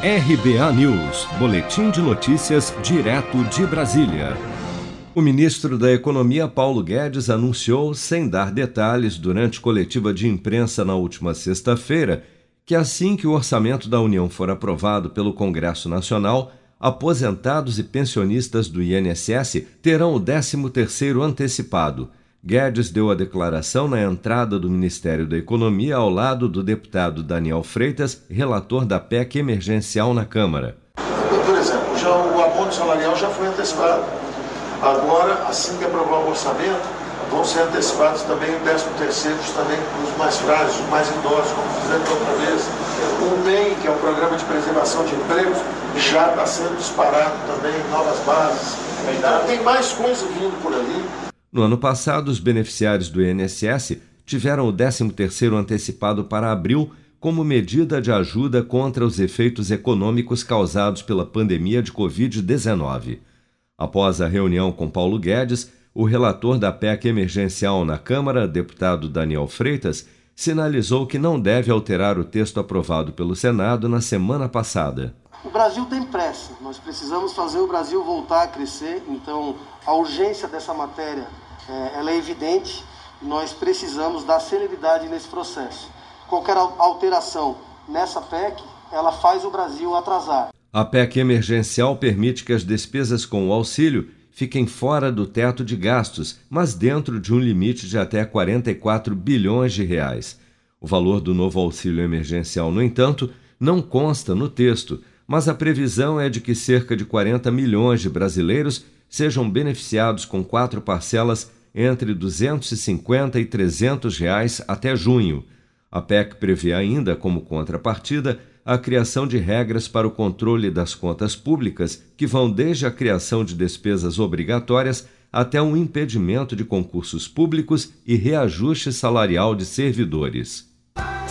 RBA News, Boletim de Notícias, direto de Brasília. O ministro da Economia, Paulo Guedes, anunciou, sem dar detalhes, durante coletiva de imprensa na última sexta-feira, que assim que o orçamento da União for aprovado pelo Congresso Nacional, aposentados e pensionistas do INSS terão o 13º antecipado Guedes deu a declaração na entrada do Ministério da Economia ao lado do deputado Daniel Freitas, relator da PEC emergencial na Câmara. Por exemplo, já o abono salarial já foi antecipado. Agora, assim que aprovar o orçamento, vão ser antecipados também o 13 terceiro também para os mais frágeis, os mais idosos, como fizemos outra vez. O MEI, que é o Programa de Preservação de Empregos, já está sendo disparado também, novas bases. Então, tem mais coisa vindo por ali. No ano passado, os beneficiários do INSS tiveram o 13º antecipado para abril como medida de ajuda contra os efeitos econômicos causados pela pandemia de Covid-19. Após a reunião com Paulo Guedes, o relator da PEC emergencial na Câmara, deputado Daniel Freitas, sinalizou que não deve alterar o texto aprovado pelo Senado na semana passada. O Brasil tem pressa, nós precisamos fazer o Brasil voltar a crescer, então a urgência dessa matéria ela é evidente, nós precisamos dar celeridade nesse processo. Qualquer alteração nessa PEC, ela faz o Brasil atrasar. A PEC emergencial permite que as despesas com o auxílio fiquem fora do teto de gastos, mas dentro de um limite de até 44 bilhões de reais. O valor do novo auxílio emergencial, no entanto, não consta no texto, mas a previsão é de que cerca de 40 milhões de brasileiros sejam beneficiados com quatro parcelas entre 250 e 300 reais até junho. A PEC prevê ainda, como contrapartida, a criação de regras para o controle das contas públicas, que vão desde a criação de despesas obrigatórias até um impedimento de concursos públicos e reajuste salarial de servidores.